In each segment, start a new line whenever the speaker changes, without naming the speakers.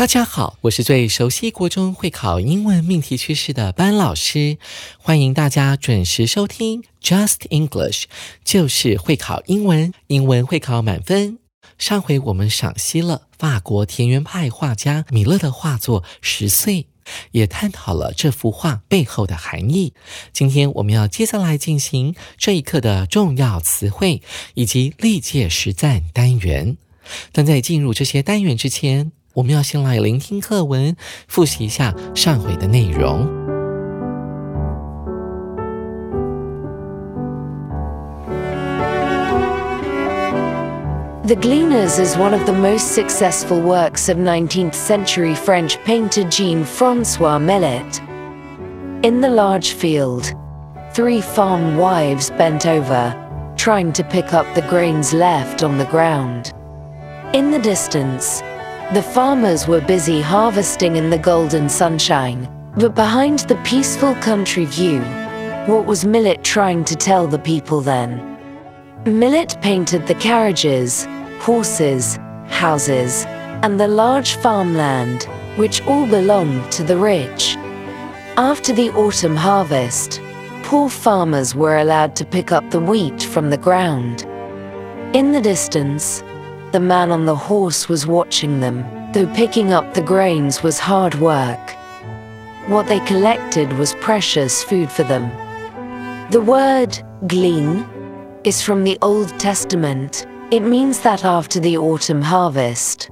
大家好，我是最熟悉国中会考英文命题趋势的班老师，欢迎大家准时收听 Just English，就是会考英文，英文会考满分。上回我们赏析了法国田园派画家米勒的画作《十岁》，也探讨了这幅画背后的含义。今天我们要接下来进行这一课的重要词汇以及历届实战单元。但在进入这些单元之前，我们要先来聆听课文，复习一下上回的内容。
The Gleaners is one of the most successful works of 19th century French painter Jean Francois Millet. In the large field, three farm wives bent over, trying to pick up the grains left on the ground. In the distance, the farmers were busy harvesting in the golden sunshine, but behind the peaceful country view, what was Millet trying to tell the people then? Millet painted the carriages, horses, houses, and the large farmland, which all belonged to the rich. After the autumn harvest, poor farmers were allowed to pick up the wheat from the ground. In the distance, the man on the horse was watching them, though picking up the grains was hard work. What they collected was precious food for them. The word glean is from the Old Testament. It means that after the autumn harvest,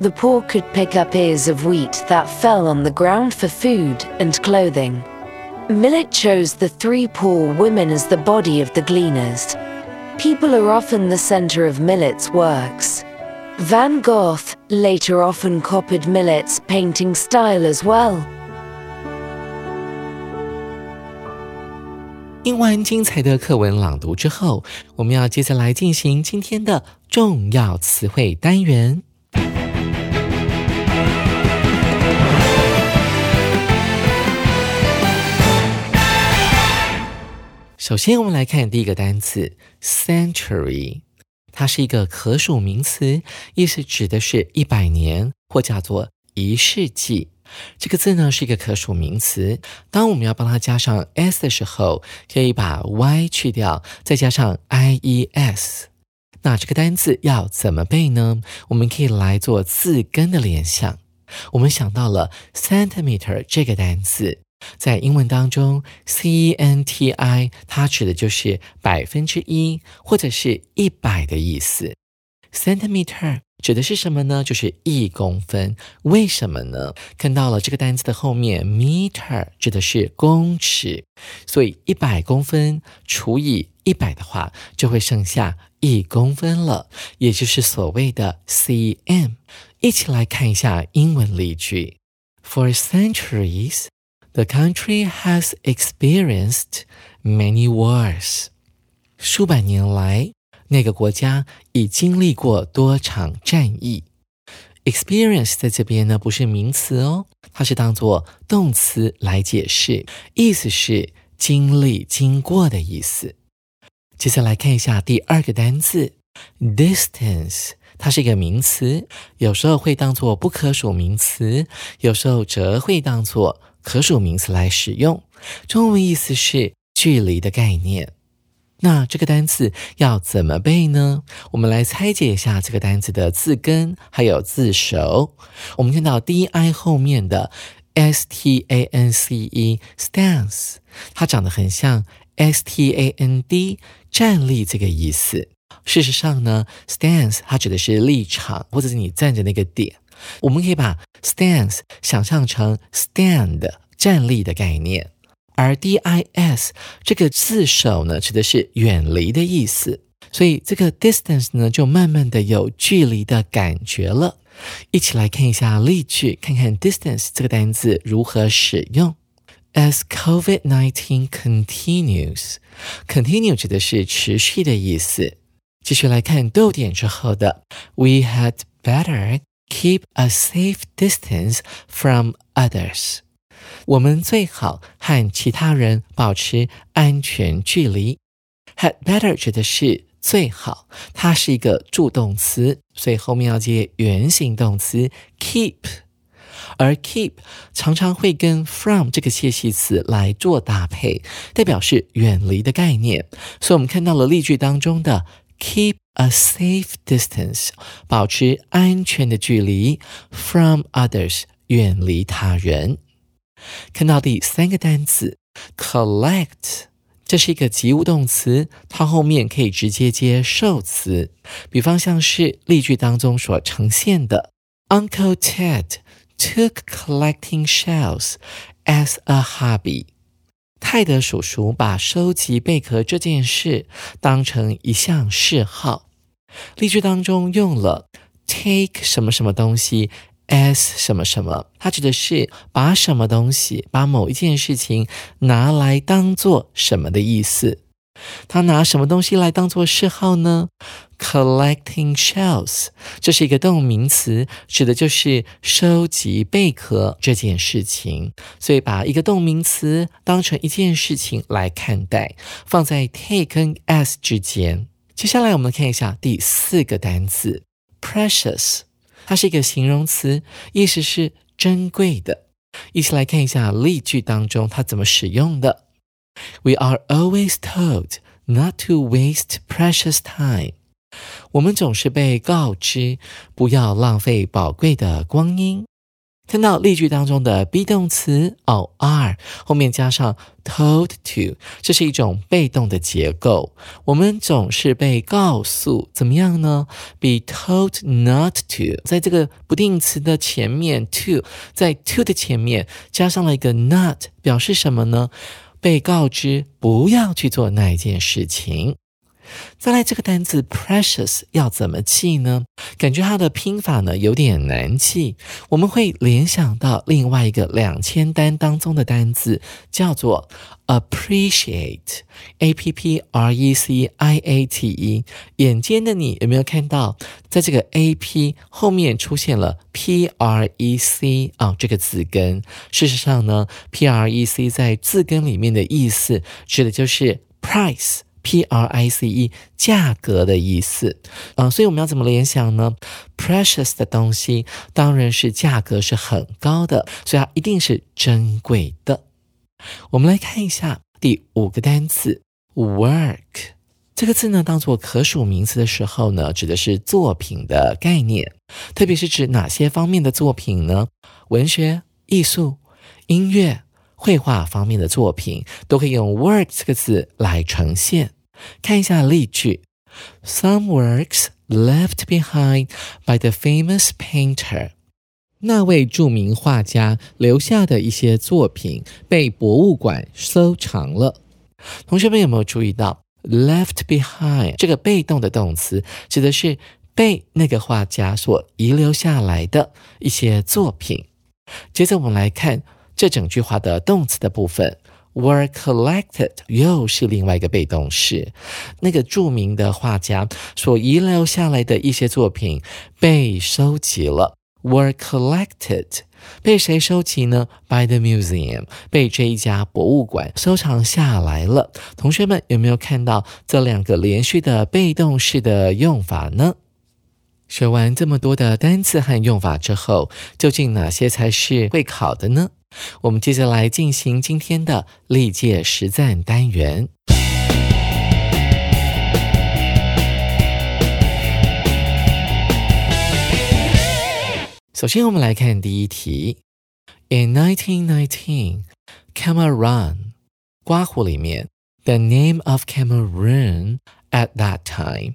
the poor could pick up ears of wheat that fell on the ground for food and clothing. Millet chose the three poor women as the body of the gleaners. People are often the center of Millet's works. Van Gogh later often copied Millet's painting style as well.
听完精彩的课文朗读之后，我们要接下来进行今天的重要词汇单元。 首先，我们来看第一个单词 century，它是一个可数名词，意思指的是一百年或叫做一世纪。这个字呢是一个可数名词，当我们要帮它加上 s 的时候，可以把 y 去掉，再加上 i e s。那这个单词要怎么背呢？我们可以来做字根的联想。我们想到了 centimeter 这个单词。在英文当中，centi 它指的就是百分之一或者是一百的意思。centimeter 指的是什么呢？就是一公分。为什么呢？看到了这个单词的后面，meter 指的是公尺，所以一百公分除以一百的话，就会剩下一公分了，也就是所谓的 cm。一起来看一下英文例句：For centuries。The country has experienced many wars. 数百年来，那个国家已经历过多场战役。Experience 在这边呢不是名词哦，它是当做动词来解释，意思是经历、经过的意思。接下来看一下第二个单词，distance，它是一个名词，有时候会当做不可数名词，有时候则会当做。可数名词来使用，中文意思是距离的概念。那这个单词要怎么背呢？我们来拆解一下这个单词的字根还有字首。我们看到 d i 后面的 s t a n c e stance，它长得很像 s t a n d 站立这个意思。事实上呢，stance 它指的是立场，或者是你站着那个点。我们可以把 stance 想象成 stand 站立的概念，而 dis 这个字首呢，指的是远离的意思。所以这个 distance 呢，就慢慢的有距离的感觉了。一起来看一下例句，看看 distance 这个单词如何使用。As COVID-19 continues，continue 指的是持续的意思。继续来看逗点之后的，We had better keep a safe distance from others。我们最好和其他人保持安全距离。Had better 指的是最好，它是一个助动词，所以后面要接原形动词 keep。而 keep 常常会跟 from 这个介系词来做搭配，代表是远离的概念。所以，我们看到了例句当中的 keep a safe distance，保持安全的距离，from others，远离他人。看到第三个单词 collect，这是一个及物动词，它后面可以直接接受词。比方像是例句当中所呈现的 Uncle Ted。Took collecting shells as a hobby。泰德叔叔把收集贝壳这件事当成一项嗜好。例句当中用了 take 什么什么东西 as 什么什么，它指的是把什么东西、把某一件事情拿来当做什么的意思。他拿什么东西来当做嗜好呢？Collecting shells，这是一个动名词，指的就是收集贝壳这件事情。所以把一个动名词当成一件事情来看待，放在 take 跟 as 之间。接下来我们看一下第四个单词 precious，它是一个形容词，意思是珍贵的。一起来看一下例句当中它怎么使用的。We are always told not to waste precious time。我们总是被告知不要浪费宝贵的光阴。看到例句当中的 be 动词哦 are 后面加上 told to，这是一种被动的结构。我们总是被告诉怎么样呢？be told not to，在这个不定词的前面 to，在 to 的前面加上了一个 not，表示什么呢？被告知不要去做那一件事情。再来这个单词 precious 要怎么记呢？感觉它的拼法呢有点难记。我们会联想到另外一个两千单当中的单字，叫做 appreciate，a p p r e c i a t e。眼尖的你有没有看到，在这个 a p 后面出现了 p r e c 啊这个字根？事实上呢，p r e c 在字根里面的意思指的就是 price。P R I C E 价格的意思，嗯，所以我们要怎么联想呢？Precious 的东西当然是价格是很高的，所以它一定是珍贵的。我们来看一下第五个单词 work 这个字呢，当做可数名词的时候呢，指的是作品的概念，特别是指哪些方面的作品呢？文学、艺术、音乐、绘画方面的作品都可以用 work 这个字来呈现。看一下例句：Some works left behind by the famous painter。那位著名画家留下的一些作品被博物馆收藏了。同学们有没有注意到 “left behind” 这个被动的动词，指的是被那个画家所遗留下来的一些作品？接着我们来看这整句话的动词的部分。Were collected 又是另外一个被动式，那个著名的画家所遗留下来的一些作品被收集了。Were collected 被谁收集呢？By the museum 被这一家博物馆收藏下来了。同学们有没有看到这两个连续的被动式的用法呢？学完这么多的单词和用法之后，究竟哪些才是会考的呢？我们接着来进行今天的历届实战单元。首先，我们来看第一题。In 1919, Cameroon，刮胡里面，the name of Cameroon at that time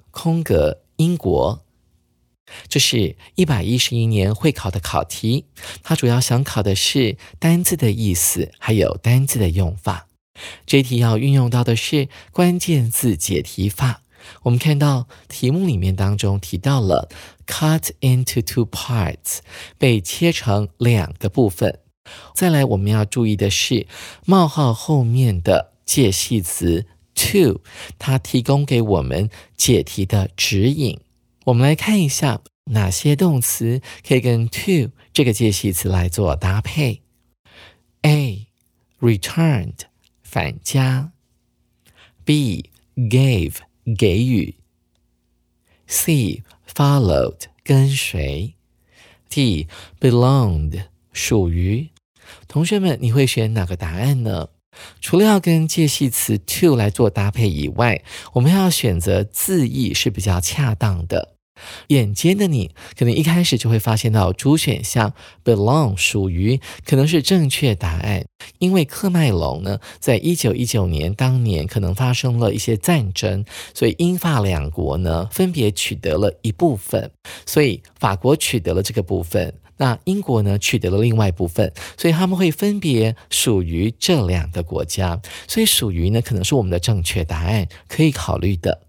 空格英国。这是一百一十一年会考的考题，它主要想考的是单字的意思，还有单字的用法。这题要运用到的是关键字解题法。我们看到题目里面当中提到了 cut into two parts，被切成两个部分。再来，我们要注意的是冒号后面的介系词 to，它提供给我们解题的指引。我们来看一下哪些动词可以跟 to 这个介系词来做搭配。A returned 返家，B gave 给予，C followed 跟随，D belonged 属于。同学们，你会选哪个答案呢？除了要跟介系词 to 来做搭配以外，我们要选择字义是比较恰当的。眼尖的你，可能一开始就会发现到主选项 belong 属于可能是正确答案，因为克麦隆呢，在一九一九年当年可能发生了一些战争，所以英法两国呢分别取得了一部分，所以法国取得了这个部分。那英国呢取得了另外一部分，所以他们会分别属于这两个国家，所以属于呢可能是我们的正确答案，可以考虑的。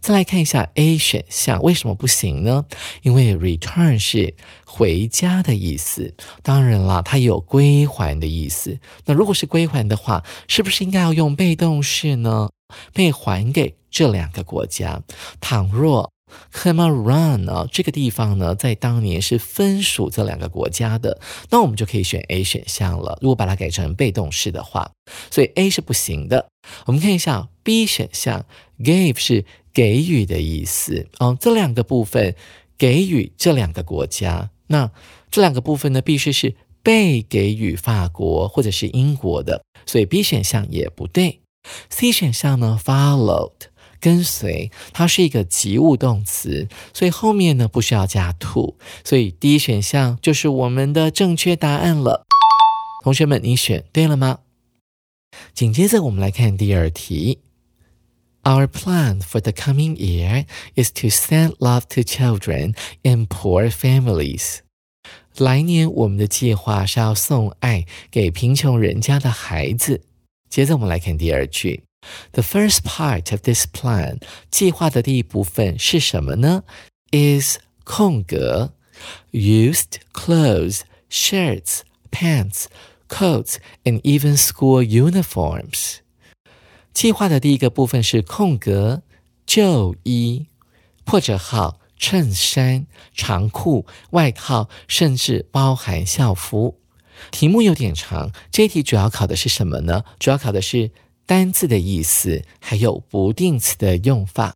再来看一下 A 选项为什么不行呢？因为 return 是回家的意思，当然啦，它有归还的意思。那如果是归还的话，是不是应该要用被动式呢？被还给这两个国家。倘若 Cameroon 呢？这个地方呢，在当年是分属这两个国家的，那我们就可以选 A 选项了。如果把它改成被动式的话，所以 A 是不行的。我们看一下 B 选项，gave 是给予的意思哦。这两个部分给予这两个国家，那这两个部分呢，必须是被给予法国或者是英国的，所以 B 选项也不对。C 选项呢，followed。跟随，它是一个及物动词，所以后面呢不需要加 to，所以第一选项就是我们的正确答案了。同学们，你选对了吗？紧接着我们来看第二题。Our plan for the coming year is to send love to children in poor families。来年我们的计划是要送爱给贫穷人家的孩子。接着我们来看第二句。The first part of this plan 计划的第一部分是什么呢？Is 空格 used clothes, shirts, pants, coats, and even school uniforms。计划的第一个部分是空格旧衣、破折号、衬衫、长裤、外套，甚至包含校服。题目有点长，这一题主要考的是什么呢？主要考的是。 单字的意思，还有不定词的用法。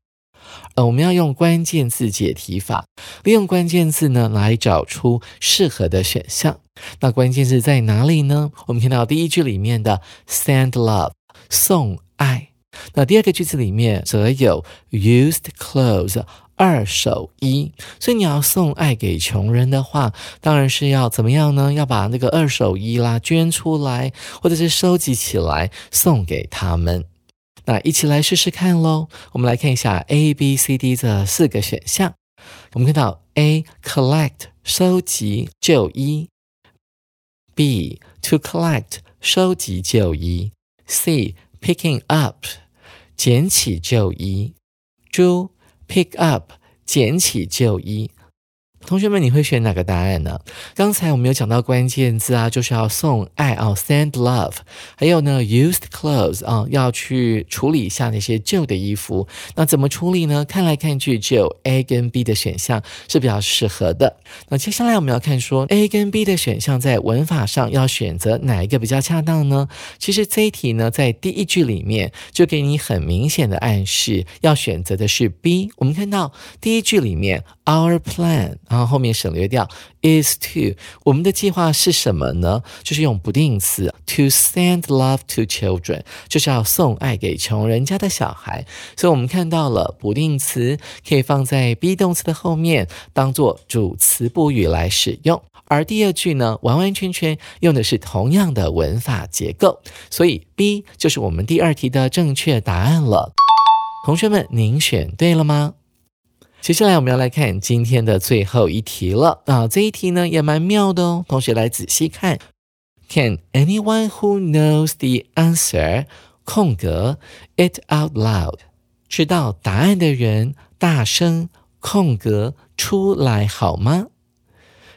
呃，我们要用关键字解题法，利用关键字呢来找出适合的选项。那关键字在哪里呢？我们看到第一句里面的 send love 送爱，那第二个句子里面则有 used clothes。二手衣，所以你要送爱给穷人的话，当然是要怎么样呢？要把那个二手衣啦捐出来，或者是收集起来送给他们。那一起来试试看喽。我们来看一下 A、B、C、D 这四个选项。我们看到 A collect 收集旧衣，B to collect 收集旧衣，C picking up 捡起旧衣，D pick up，捡起旧衣。同学们，你会选哪个答案呢？刚才我们有讲到关键字啊，就是要送爱啊，send love，还有呢，used clothes 啊，要去处理一下那些旧的衣服。那怎么处理呢？看来看去，只有 A 跟 B 的选项是比较适合的。那接下来我们要看说 A 跟 B 的选项在文法上要选择哪一个比较恰当呢？其实这一题呢，在第一句里面就给你很明显的暗示，要选择的是 B。我们看到第一句里面。Our plan，然然后后面省略掉 is to，我们的计划是什么呢？就是用不定词 to send love to children，就是要送爱给穷人家的小孩。所以我们看到了不定词可以放在 be 动词的后面，当做主词补语来使用。而第二句呢，完完全全用的是同样的文法结构，所以 B 就是我们第二题的正确答案了。同学们，您选对了吗？接下来我们要来看今天的最后一题了啊！这一题呢也蛮妙的哦，同学来仔细看。Can anyone who knows the answer 空格 it out loud？知道答案的人大声空格出来好吗？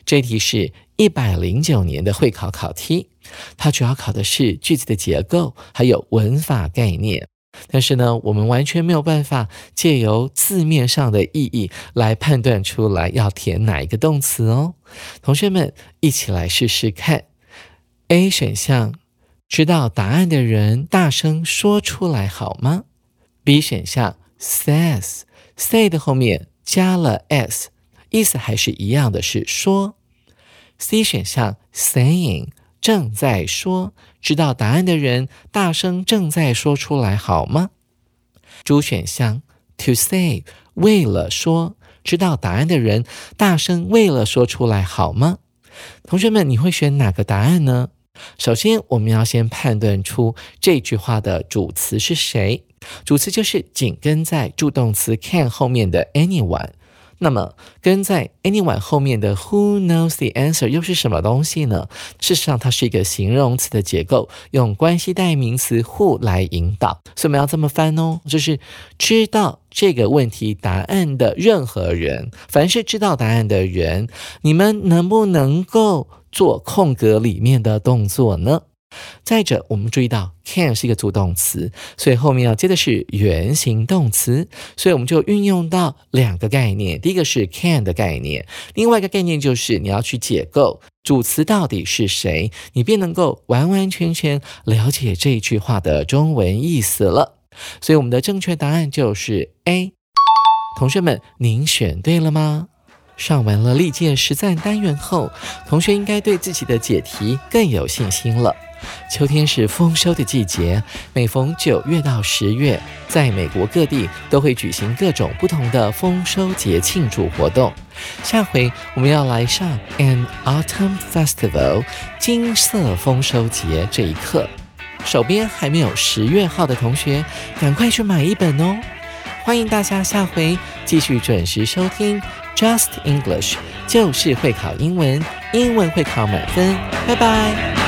这题是一百零九年的会考考题，它主要考的是句子的结构还有文法概念。但是呢，我们完全没有办法借由字面上的意义来判断出来要填哪一个动词哦。同学们一起来试试看。A 选项，知道答案的人大声说出来好吗？B 选项，says，say 的后面加了 s，意思还是一样的，是说。C 选项，saying。正在说，知道答案的人大声正在说出来好吗？主选项 to say 为了说，知道答案的人大声为了说出来好吗？同学们，你会选哪个答案呢？首先，我们要先判断出这句话的主词是谁，主词就是紧跟在助动词 can 后面的 anyone。那么跟在 anyone 后面的 who knows the answer 又是什么东西呢？事实上，它是一个形容词的结构，用关系代名词 who 来引导。所以我们要这么翻哦，就是知道这个问题答案的任何人，凡是知道答案的人，你们能不能够做空格里面的动作呢？再者，我们注意到 can 是一个助动词，所以后面要接的是原形动词，所以我们就运用到两个概念。第一个是 can 的概念，另外一个概念就是你要去解构主词到底是谁，你便能够完完全全了解这句话的中文意思了。所以我们的正确答案就是 A。同学们，您选对了吗？上完了历届实战单元后，同学应该对自己的解题更有信心了。秋天是丰收的季节，每逢九月到十月，在美国各地都会举行各种不同的丰收节庆祝活动。下回我们要来上 An Autumn Festival 金色丰收节这一课。手边还没有十月号的同学，赶快去买一本哦！欢迎大家下回继续准时收听 Just English，就是会考英文，英文会考满分。拜拜。